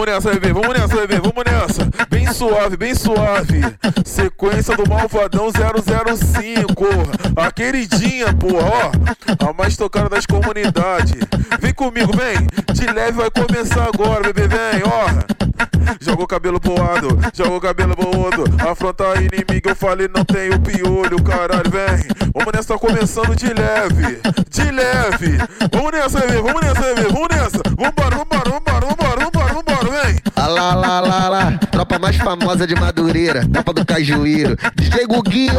Vamos nessa, bebê, vamos nessa, bebê, vamos nessa. Bem suave, bem suave. Sequência do Malvadão 005. A queridinha, porra, ó. A mais tocada das comunidades. Vem comigo, vem. De leve vai começar agora, bebê, vem, ó. Joga o cabelo boado, joga o cabelo boado. Afronta a inimiga, eu falei, não tem o piolho, caralho, vem. Vamos nessa, começando de leve, de leve. Vamos nessa, bebê, vamos nessa, bebê, vamos nessa. Vambora, vambora, vambora, vambora. Alá, lá, lá, lá, tropa mais famosa de Madureira, tropa do Cajuíro, DJ Guguinho.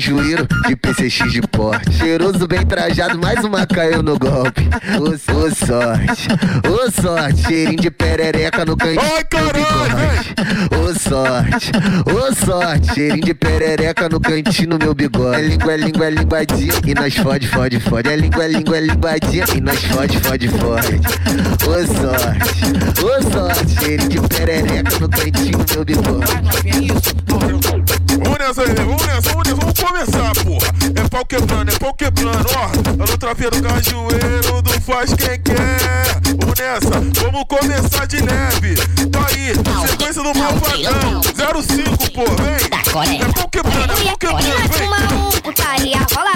Cajuíro, de PCX de porte. Cheiroso, bem trajado, mais uma caiu no golpe. Ô, ô sorte, ô sorte. Cheirinho de perereca no cantinho. Ai, caralho, Ô sorte, ô sorte. Cheirinho de perereca no cantinho meu bigode. É língua, é língua, é linguadinha. E nós fode, fode, fode. É língua, é língua, é linguadinha. E nós fode, fode, fode. Ô sorte, ô sorte. Cheirinho de perereca no cantinho meu bigode. Vamos nessa, bebê, vamos nessa, vamos nessa, vamos começar, porra. É pau quebrando, é pau quebrando, ó. Alô, trafia do cajueiro, do faz quem quer. Vamos nessa, vamos começar de leve. Tá aí, sequência do Malvadão. 05, pô, vem. É pau quebrando, é pau quebrando, vem. Fuma um, putaria, rola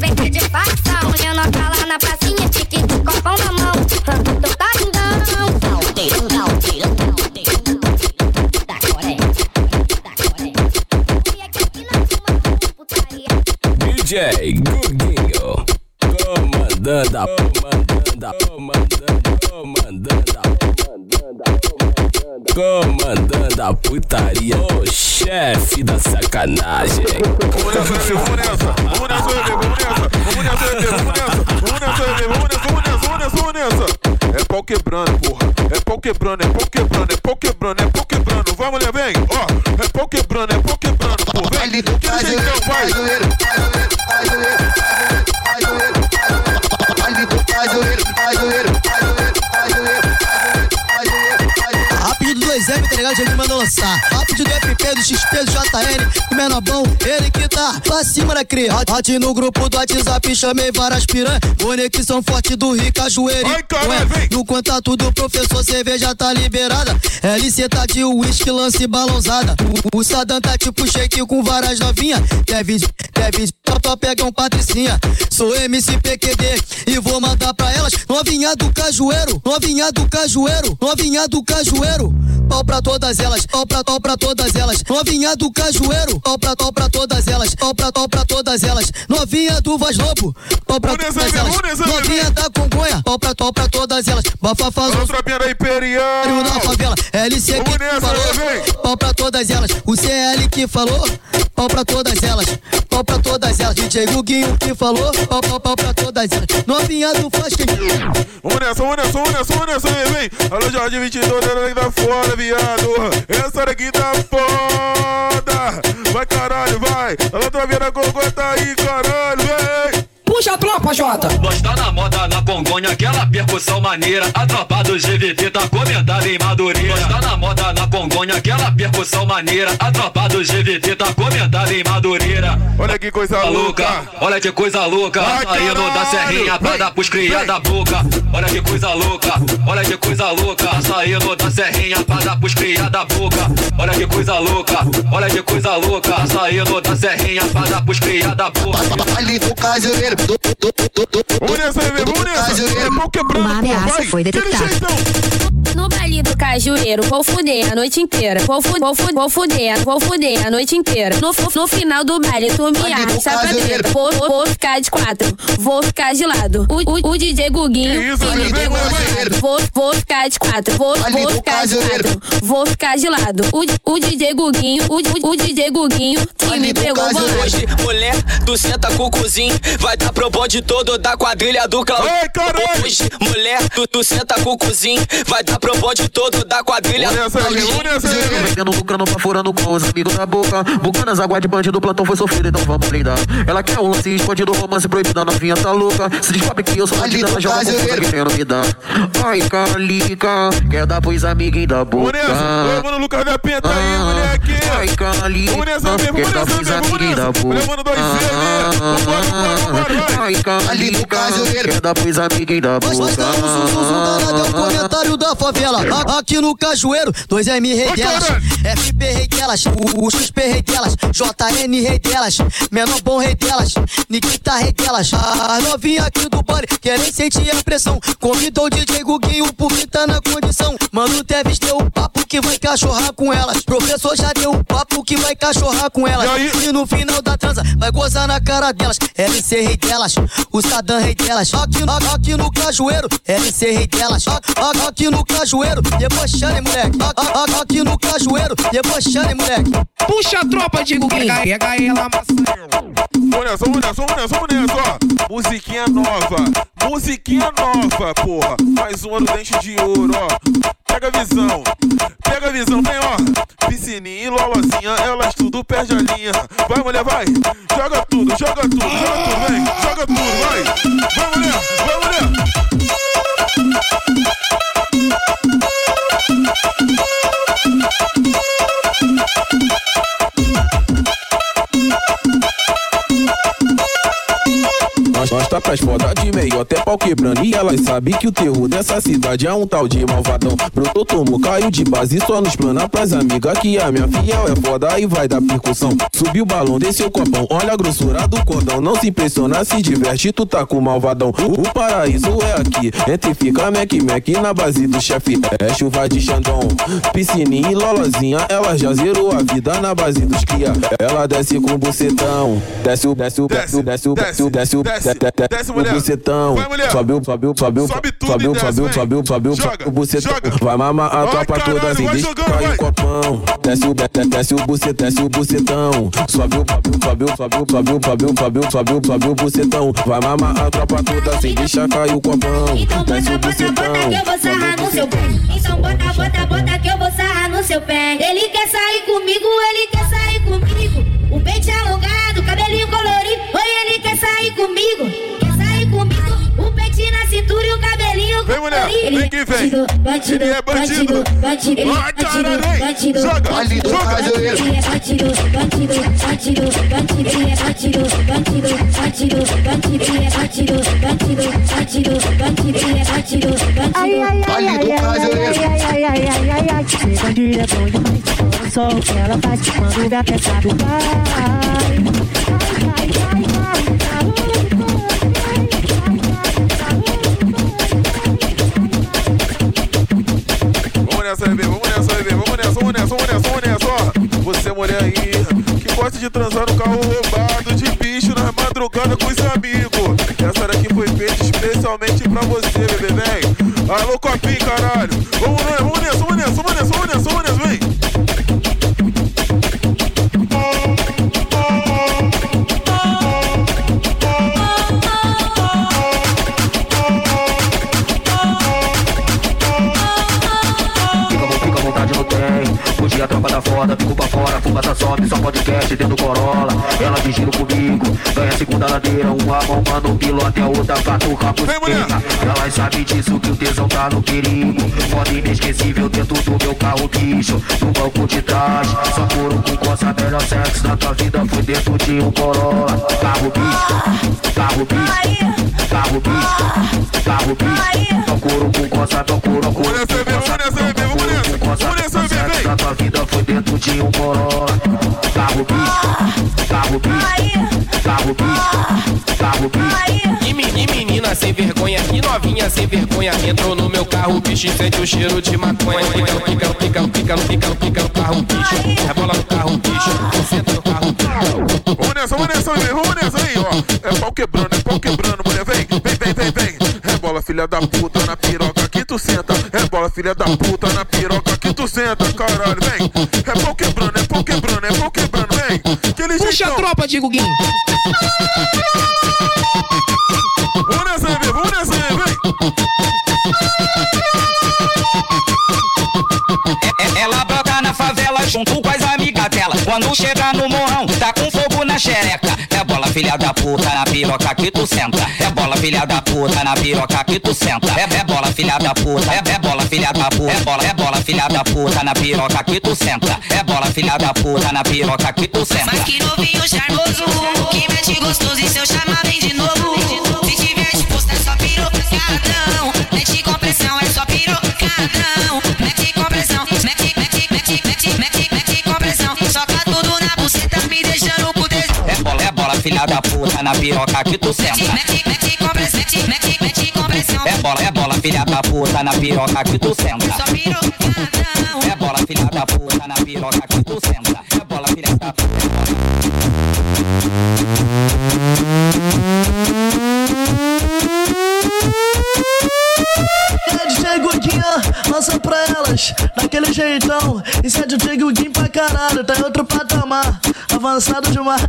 pracinha e é Rápido do FP, do XP, do JN. O menor bom, ele que tá pra cima da cria. Hot, no grupo do WhatsApp, chamei várias piranhas. Conexão forte do vem. No contato do professor, cerveja tá liberada. LC tá de uísque, lance balãozada. O, o Sadam tá tipo shake com várias novinhas. Deve, deve, só pega um patricinha. Sou MC PQD e vou mandar pra elas. Novinha do cajueiro, novinha do cajueiro, novinha do cajueiro. Pau pra todas elas, pau pra, pau pra todas elas. Novinha do cajueiro, pau pra, pau pra todas elas, pau pra, pau pra todas elas. Novinha do Vaz Lobo, pau pra todas elas. Novinha da Congonha, pau pra, pau pra todas elas. Alô, tropinha da Imperial. Na favela, LC que nessa, falou, vem. pau pra todas elas. O CL que falou, pau pra todas elas, pau pra todas elas. DJ Guguinho que falou, pau, pau, pau pra todas elas. Novinha do que Vamos nessa, vamos nessa, vamos nessa, vamos nessa, vem, vem. Alô, Jorge 22, essa daqui tá foda, viado. Essa daqui tá foda. Puxa a tropa, Jota! Nós tá na moda na Congonha, aquela percussão maneira. A tropa do GVT tá comentada em Madureira. Nós tá na moda na Congonha, aquela percussão maneira. A tropa do GVT tá comentada em Madureira. Olha que coisa Tá louca. louca, olha que coisa louca. Ai, Saindo da serrinha pra dar pros cria da boca. Olha que coisa louca, olha que coisa louca. Saindo da serrinha pra dar pros cria da boca. Olha que coisa louca, olha que coisa louca. Saindo da serrinha pra dar pros cria da boca. Ali do cajueiro, Vamos nessa, bebê, vamos nessa. É pau quebrando, Uma ameaça vai. foi detectada. No baile do cajueiro, vou fuder a noite inteira. Vou, fu vou, fu vou fuder, vou fuder a noite inteira. No, no final do baile, tu me do arrasta pra dentro. Vou, vou, vou ficar de quatro, vou ficar de lado. O, o, o DJ Guguinho, Que isso, me pegou. Vou, vou ficar de quatro, vou, vou do ficar de quatro, vou ficar de lado. O, o DJ Guguinho, o, o, DJ Guguinho, que me do pegou bolado. Hoje, mulher, tu senta com o cozinho, vai dar pro bonde todo da quadrilha do Claudinho. Hoje, mulher, tu, tu senta com o cozinho, vai dar pro bonde todo da quadrilha Vamos nessa, Vendendo, lucrando, furando com os amigos da boca. Bucanas, água de bandido, plantão foi sofrido, então vamos brindar. Ela quer um lance escondido, romance proibido, a novinha tá louca. Se descobre que eu sou bandida, ela joga com cajueiro. força querendo me dar. Ai, calica, quer dar pros amiguinhos da boca. Levando o Lucas da Penta aí, moleque. Ai, calica, quer dar pros amiguinhos da boca. Levando dois Z, né? Vambora, vambora, vambora, vai. Ai, calica, quer dar pros amiguinhos da Nós boca. estamos um zum danado, é o comentário da favela. Aqui no Cajueiro, dois M rei Oi, delas. FP rei delas, o, o XP rei delas, JN rei delas, Menor bom rei delas, Nikita rei delas. A novinha aqui do baile querem sentir a pressão. Convidou o DJ Guguinho porque tá na condição. Mano, Teves deu o papo que vai cachorrar com elas. Professor já deu o papo que vai cachorrar com elas. E? E no final da transa vai gozar na cara delas. LC rei delas, o Sadam rei delas. Aqui, aqui no Cajueiro, LC rei delas. Aqui no Cajueiro, debochando, moleque. A- a- Aqui no Cajueiro, debochando, hein, moleque. Puxa a tropa de Guguinho, pega ela amassando. Vamos nessa, vamos nessa, vamos nessa, vamos nessa, ó. Musiquinha nova, musiquinha nova, porra. Mais uma no dente de ouro, ó. Pega a visão, pega a visão, vem, ó. Piscininha e lolozinha, elas tudo perde a linha. Vai, mulher, vai. Joga tudo, joga tudo, joga tudo, vem. Joga tudo, vai. Vai, mulher, vai, mulher. Bye. Tá pras foda de meio até pau quebrando E elas sabem que o terror dessa cidade é um tal de malvadão Brotou, tomou, caiu de base só nos plana pras amigas Que a minha fiel é foda e vai dar percussão Subiu o balão, desceu o copão, olha a grossura do cordão Não se impressiona, se diverte, tu tá com malvadão O, o paraíso é aqui, entre fica Mac Mac na base do chefe É chuva de Xandão, piscininha e lolozinha Ela já zerou a vida na base dos cria Ela desce com bucetão Desce desce desce desce desce desce o, desce, de- de- Desce, mulher. Vai, mulher. Sobiu, sobiu, sobiu. Sobe tudo sobiu, desce. O bucetão. Vai mamar a tropa toda assim. Destrói o copão. Desce o, desce o bucetão, desce o bucetão. Sobiu, sobiu, sobiu, sobiu, sobiu, sobiu, sobiu, sobiu o bucetão. Vai mamar a tropa toda assim. Deixa cair o copão. Desce o bucetão. Bota, bota que eu vou sarrar no seu pé. Então bota, bota, bota que eu vou sarrar no seu pé. Ele quer sair comigo, ele quer sair comigo. Vem, que vem. Bandido, Ele é bandido. é Ai, bandido, vem. bandido, Joga, joga. Ele é bandido, bandido, bandido, bandido, ele é bandido, bandido, bandido, bandido, ele é bandido, bandido, bandido, bandido, ele é bandido, bandido. Ali do Cajueiro. ai, ai, ai, ai, ai, ai, ser bandido é bom demais. Só o que ela faz quando me apertar do pai. Nessa, vamos nessa, ó. Você, mulher aí, que gosta de transar no carro roubado, de bicho na madrugada com os amigos. Essa daqui foi feita especialmente pra você, bebê, vem. Alô, copinho, caralho. Vamos nessa, vamos on só podcast dentro do Corolla. Ela giro comigo, ganha a segunda ladeira, uma mão manda o piloto a outra catuca por. Ela sabe disso que o tesão tá no perigo. Foda inesquecível dentro do meu carro, bicho. No banco de trás, só couro com coça, melhor sexo da tua vida foi dentro de um Corolla. Carro bicho, carro bicho, carro bicho, carro bicho. Só couro com coça, só couro com Vamos nessa, bebê, vamos nessa, bebê, vamos nessa. Vamos nessa, bebê, vem. da tua vida foi dentro de um Corolla. Carro bicho, carro bicho, carro bicho, carro carro, bicho. E, me- e menina sem vergonha, e novinha sem vergonha, entrou no meu carro, bicho, e sente o cheiro de maconha. No- fica, no- fica, no- fica, no- carro, bicho. Rebola no carro, bicho. Senta no carro, bicho. Vamos nessa, vamos nessa, vamos nessa aí, ó. É pau quebrando, é pau quebrando, mulher, vem, vem, vem, vem, vem. Rebola, filha da puta, na piroca que tu senta. Rebola, filha da puta, na piroca que tu senta, caralho, vem. É é é pau quebrando, vem. Aquele Puxa a tropa de Guguinho. Vamos nessa, bebê, vamos nessa aí, vem. É- Ela brota na favela junto com as amigas dela. Quando chega no morrão, tá com fogo na xereca. Filha da puta, na piroca que tu senta. É bola, filha da puta, na piroca que tu senta. É, é bola, filha da puta, é, é bola, filha da puta. É bola, é bola, filha da puta, na piroca que tu senta. É bola, filha da puta, na piroca que tu senta. Mas que novinho charmoso, que mete gostoso e se eu chamar vem de novo. Se tiver filha da puta, na piroca que tu senta. Mete, mete com pressão, mete, mete, mete com pressão. É bola, é bola, filha da puta, na piroca que tu senta. Só pirocadão. É bola, filha da puta, na piroca que tu senta. Lança pra elas, daquele jeitão. Isso é DJ Guguinho pra caralho, tá em outro patamar, avançado demais.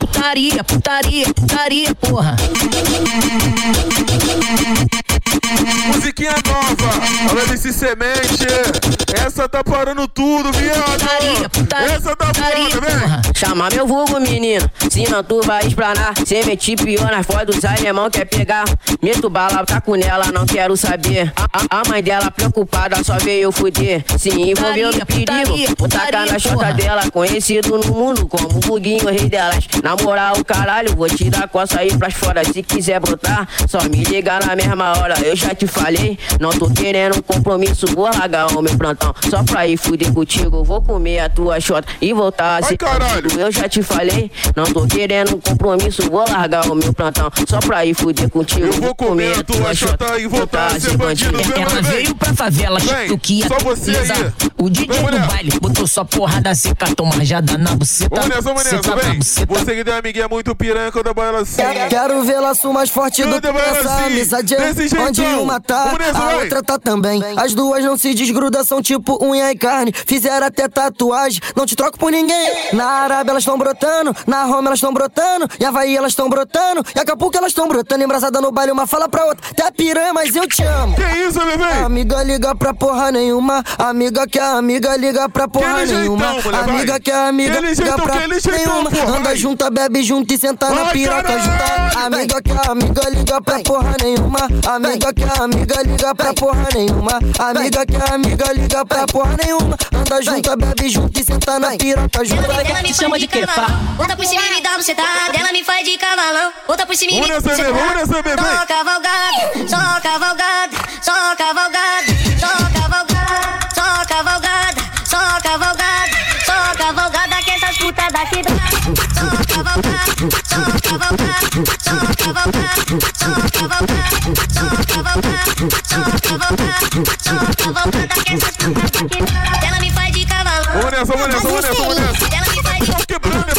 Putaria, putaria, putaria, porra. Musiquinha nova, olha desse semente. Essa tá parando tudo, viado. Putaria, putaria, Essa tá foda, vem. Chama meu vulgo, menino. Se não tu vai explanar. Cê meti pior nas fotos dos alemão quer pegar. Meto bala, tá com nela, não quero saber. A, a- mãe dela preocupada só veio fuder. Se envolveu no perigo. Tacar putaria, na chota dela. Conhecido no mundo como o Buguinho, rei delas. Na moral, caralho, vou te dar coça aí pras fora. Se quiser brotar, só me liga na mesma hora. Eu já te falei, não tô querendo um compromisso. Vou largar o meu plantão. Só pra ir fuder contigo. Vou comer a tua chota e voltar a Ai, ser caralho. contigo. Eu já te falei, não tô querendo um compromisso. Vou largar o meu plantão. Só pra ir fuder contigo. Eu vou comer a tua chota e voltar a ser bandido. Vem, Ela veio pra favela, Vem, Chiquinha. só você aí. O DJ Vamos do baile botou só porrada seca, toma rajada na buceta. Vamos nessa, vamos nessa, vem. Você que tem amiguinha muito piranha quando baila assim. Quero ver laço mais forte do que essa assim, amizade desse jeitão. Onde uma tá, A vai. outra tá também. As duas não se desgrudam, são tipo unha e carne. Fizeram até tatuagem, não te troco por ninguém. Na Arábia elas tão brotando, na Roma elas tão brotando E Havaí elas tão brotando, e Acapulco elas tão brotando Embrasada no baile, uma fala pra outra. Até piranha, mas eu te amo. Que isso, bebê? Amiga liga pra porra nenhuma Amiga que a amiga liga pra porra Aquele nenhuma. jeitão, mulher, vai. Amiga que a amiga Aquele liga jeitão, pra jeitão, nenhuma. porra, Anda vai. junta, bebe junto e senta na piroca junta. Amiga que a amiga liga pra porra nenhuma. Amiga que a amiga liga pra porra nenhuma. Amiga que a amiga liga pra porra nenhuma. Anda junta, bebe junto e senta na piroca junta Ela me chama de cavalão. Bota por cima e me dá bucetada. Ela me faz de cavalão. Bota por cima e me Vamos dá nessa, bebê, vamos nessa, bebê. Só cavalgada, só cavalgada, só cavalgada, só cavalgada, só cavalgada, só cavalgada, só cavalgada Ela me faz de cavalão. Vamos nessa, vamos nessa, vamos nessa, vamos nessa. Ela me faz de quebrando, é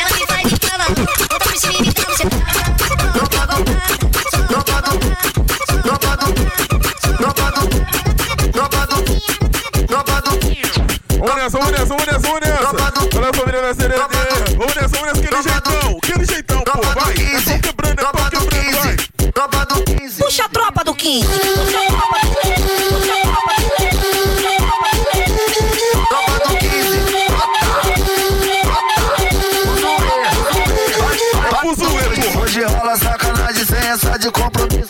ela me faz de cavalão. Bota por cima e me dá bucetada. Vamos nessa, vamos nessa, vamos nessa, vamos nessa piranha na sereia. Vamos nessa, vamos nessa, aquele jeitão, aquele jeitão, pô, vai. É só tá quebrando, tá é só quebrando, vai. Tropa do 15. Puxa a tropa do 15. Tropa do 15. Puxa a tropa do 15. Hoje rola sacanagem sem essa de compromisso.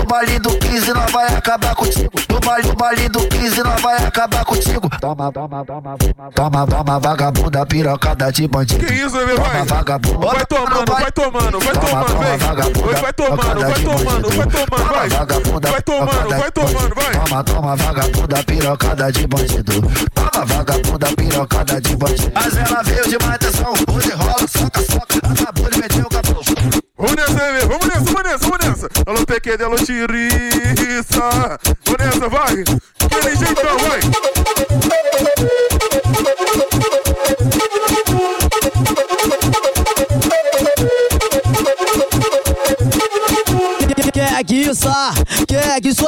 O baile do 15 não vai acabar contigo. Baile, baile do 15, nós vai acabar contigo. Toma, toma, toma, toma, toma, vagabunda, pirocada de bandido. Que isso, Toma, vai. vagabunda. Vai tomando, vai tomando, vai Toma, tomando, vem. Vai, tomando, vai tomando, vai tomando, Toma, vai. Vai tomando, vai tomando, vai. Toma, toma, vagabunda, pirocada de bandido. Toma, vagabunda, pirocada de bandido. Mas ela veio de mais atenção, hoje rola, soca, soca. Acabou de meter o cabelo. Vamos nessa, bebê, vamos nessa, vamos nessa, vamos nessa. Alô, PQD, alô, tiriça. Vamos nessa, vai. Aquele jeitão, vai. Guiça, quer guiça,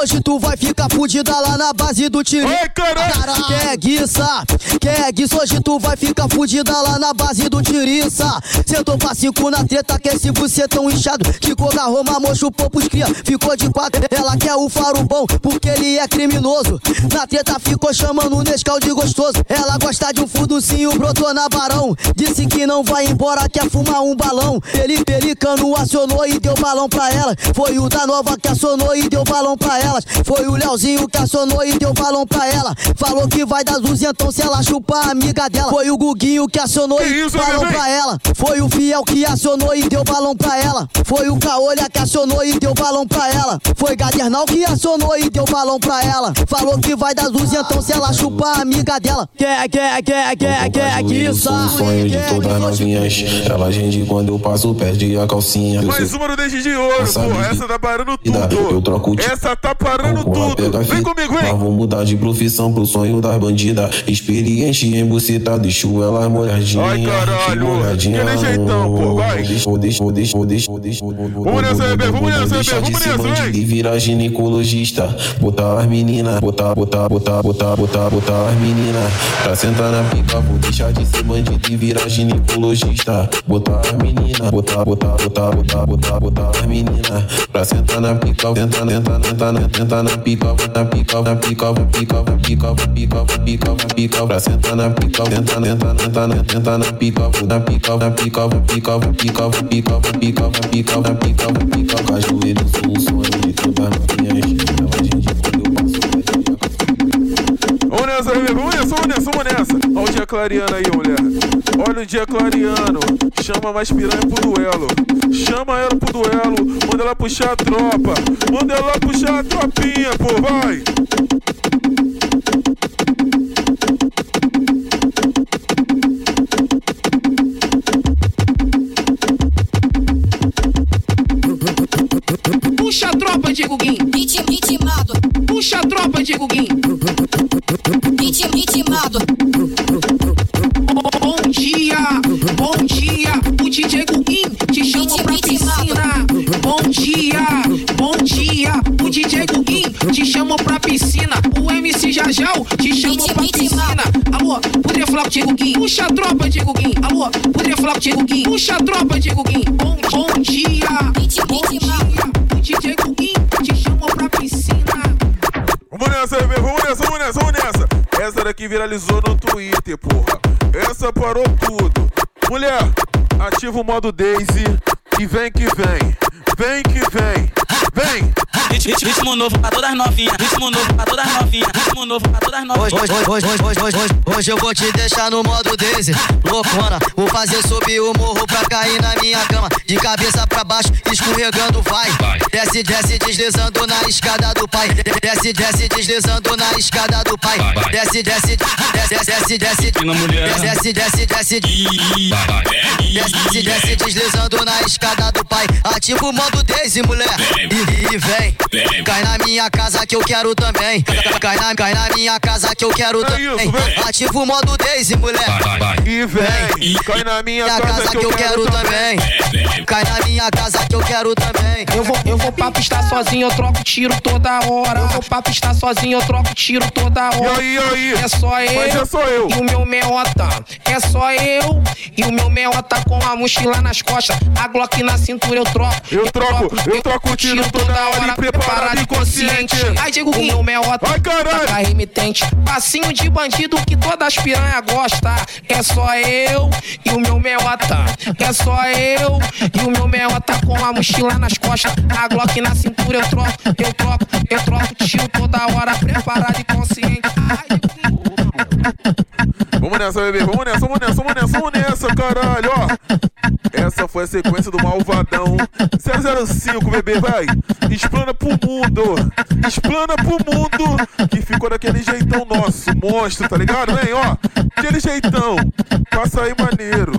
hoje tu vai ficar fudida lá na base do tiro. Ai, caralho. Quer guiça, quer guiça, hoje tu vai ficar fudida lá na base do tiriça. Sentou pra cinco na treta, quer se você tão inchado. Ficou da Roma, mocho, pros cria, ficou de quatro. Ela quer o faro bom, porque ele é criminoso. Na treta ficou chamando o Nescau de gostoso. Ela gosta de um fuducinho, brotou na barão. Disse que não vai embora, quer fumar um balão. Ele pelicano acionou e deu balão pra ela. Foi o da nova que acionou e deu balão pra elas. Foi o Leozinho que acionou e deu balão pra ela. Falou que vai dar então se ela chupar a amiga dela. Foi o Guguinho que acionou Que e deu balão bebê? pra ela. Foi o Fiel que acionou e deu balão pra ela. Foi o Caolha que acionou e deu balão pra ela. Foi Gadernal que acionou e deu balão pra ela. Falou que vai dar então se ela chupar a amiga dela. Quer, quer, quer, quer, quer, que Eu isso? o sonho de todas novinhas. Ela rende quando eu passo, perde a calcinha. Eu Mais uma no Dente de Ouro, vida- Essa tá parando Eu tudo. troco o ti- Essa tá parando com a pega tudo. Vem comigo, Mas vem. vou mudar de profissão pro sonho das bandidas. Experiente em buceta, deixo ela molhadinha. Ai, caralho. Molhadinha. Aquele jeitão, pô, vai. Deixa, deixa, deixa, deixa, deixa. Vamos nessa, bebê, vamos nessa, Deixa bebê, vamos nessa, vem. E virar ginecologista. Botar as meninas, botar, botar, botar, botar, botar, botar as meninas. Pra sentar na pica, vou deixar de ser bandido e virar ginecologista. Botar as meninas, botar, botar, botar, botar, botar, botar as meninas. Pra sentar na pica, sentar, sentar, sentar, na- sentar na pica, na pica, na pica, pica, pica, pica, pica, pica, pra sentar na pica, tenta, tenta, tenta, tenta na pica, na pica, na pica, pica, pica, pica, pica, pica, na pica, pica, cajueiro, sou um sonho de pica, minha esquina, hoje em dia pica, eu passo, vai ter Vamos pica, vamos nessa, vamos nessa, vamos pica, Olha o dia clareando aí, mulher. Olha o dia clareando. Chama mais piranha pro duelo. Chama ela pro duelo. Manda ela puxar a tropa. Manda ela puxar a tropinha, pô, vai. Puxa a tropa, Diego Guim. Ritim, ritimado, Puxa a tropa, Diego Guim. ritim, DJ Guguim te chama pra piscina. Bom dia, bom dia. O DJ Guguim te chama pra piscina. O MC Jajal te chama pra piscina. Alô, poderia falar contigo, Guguim? Puxa a tropa, Diego Guim. Alô, poderia falar contigo, Guguim? Puxa a tropa, Diego Guim. Bom, bom dia, bom dia. O DJ Guguim te chama pra piscina. Vamos nessa. Vamos nessa, vamos nessa, vamos nessa. Essa daqui viralizou no Twitter, porra. Essa parou tudo. Mulher, ativa o modo Daisy. E vem que vem. Vem que vem. Vem. Ritmo, novo pra todas novinhas. Ritmo novo pra todas novinhas. Ritmo novo pra todas novinhas. hoje, hoje, hoje, hoje, hoje, hoje, hoje eu vou te deixar no modo Daisy. Loucona, vou fazer subir o morro pra cair na minha cama. De cabeça pra baixo, escorregando vai. Desce, desce, deslizando na escada do pai. Desce, desce, deslizando na escada do pai. Desce, desce, desce, desce, desce Na mulher. Desce, desce, desce, desce, desce, deslizando na escada do pai. Ativa o modo Daisy, mulher E, e vem, cai na minha casa que eu quero também Cai na, cai na minha casa que eu quero É também. Ativa o modo Daisy, mulher E vem. Cai na minha casa que eu quero também. Cai na minha casa que eu quero também Eu vou, eu vou pra pistar sozinho, eu troco tiro toda hora. Eu vou pra pistar sozinho, eu troco tiro toda E hora. aí, e aí? É só eu. Mas é só eu. E o meu meota. É só eu. E o meu meota com a mochila nas costas. A Glock na cintura eu troco. Eu troco, eu troco Tiro toda hora preparado e consciente. Aí digo que o meu Ai, caralho. tá remitente. Passinho de bandido que todas as piranha gosta. É só eu e o meu meota. É só eu e o meu meota com a mochila nas costas. A Glock na cintura eu troco, eu troco, eu troco. Tiro toda hora preparado e consciente. Ai, Vamos nessa, bebê. Vamos nessa, vamos nessa, vamos nessa, vamos nessa, caralho, ó. Essa foi a sequência do Malvadão 005, bebê, vai. Explana pro mundo. Explana pro mundo que ficou daquele jeitão nosso, monstro, tá ligado? Vem, ó. Aquele jeitão. Passa aí maneiro.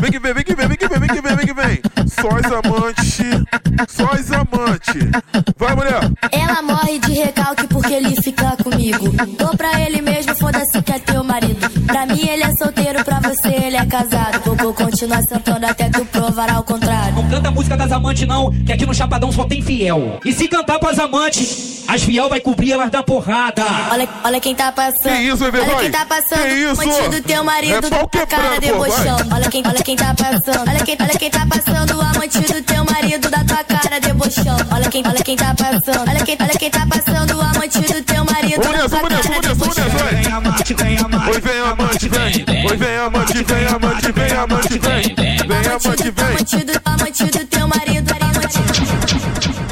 Vem que vem, vem que vem, vem que vem, vem que vem, vem que vem. Só as amantes. Só as amantes. Vai, mulher. Ela morre de recalque porque ele fica comigo. Dou pra ele mesmo, foda-se que é teu marido. Pra mim ele é solteiro, pra você ele é casado. Vou, continuar sentando até tu provar ao contrário. Não canta a música das amantes, não, que aqui no Chapadão só tem fiel. E se cantar pras amantes, as fiel vai cobrir elas da porrada. Olha, olha quem tá passando. Que isso, bebê, olha quem tá passando. Que isso? Amante do teu marido É da cara debochando. Olha quem, olha quem tá passando. Olha quem, olha quem tá passando. Amante do teu marido da tua cara debochando. Olha quem, olha quem tá passando. Olha quem, olha quem tá passando. Amante do teu marido da tua cara vai. Vem amante, vem amante. Oi, vem amante, vem. Oi, vem amante, vem amante, vem amante, vem. Vem amante, vem. Amante do, amante do teu marido.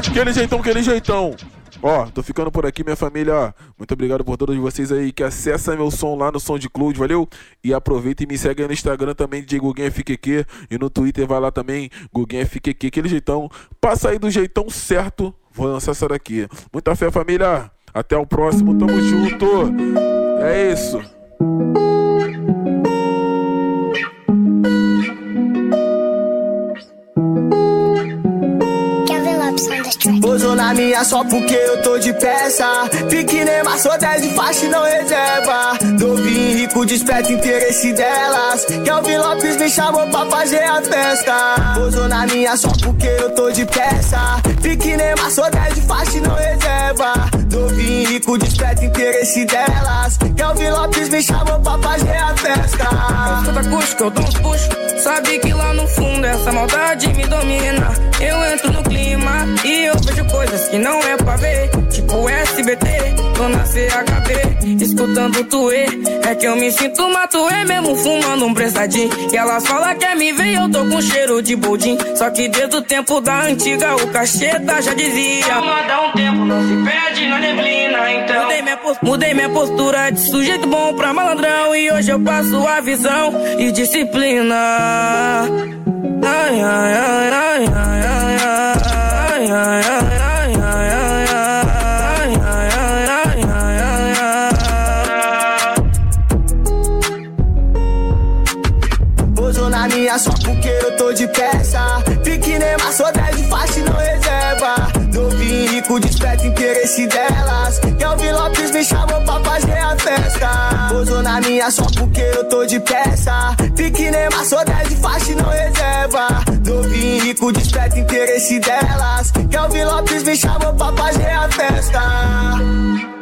Aquele jeitão, aquele jeitão. Ó, tô ficando por aqui, minha família. Muito obrigado por todos vocês aí que acessam meu som lá no Som de Clube, valeu? E aproveita e me segue aí no Instagram também, de Guguinha FQQ. E no Twitter vai lá também, Guguinha FQQ. Aquele jeitão. Passa aí do jeitão certo. Vou lançar essa daqui. Muita fé, família. Até o próximo, tamo junto. É isso. Na minha só porque eu tô de peça. Pique Neymar, sou 10 de faixa e não reserva. Novinho rico, desperta interesse delas. Kelvin Lopes me chamou pra fazer a festa. Pousou na minha só porque eu tô de peça. Pique Neymar, sou 10 de faixa e não reserva. Novinho rico, desperta interesse delas. Kelvin Lopes me chamou pra fazer a festa. Toda acústica, eu dou uns puxos. Sabe que lá no fundo essa maldade me domina. Escutando tuê. É que eu me sinto matuê mesmo fumando um presadinho. E elas falam que é me ver, eu tô com cheiro de boldin. Só que desde o tempo da antiga, o cacheta já dizia. Calma, dá um tempo, não se perde na neblina, então. Mudei minha, mudei minha postura de sujeito bom pra malandrão. E hoje eu passo a visão e disciplina. Ai, ai, ai, ai, ai, ai, ai, ai, ai, ai, ai, Só porque eu tô de peça. Pique Neymar, sou 10 de faixa não reserva. Novinho rico, desperta interesse delas. Kelvin Lopes me chamou pra fazer a festa. Pousou na minha só porque eu tô de peça. Pique Neymar, sou 10 de faixa não reserva. Novinho rico, desperta interesse delas. Kelvin Lopes me chamou pra fazer a festa.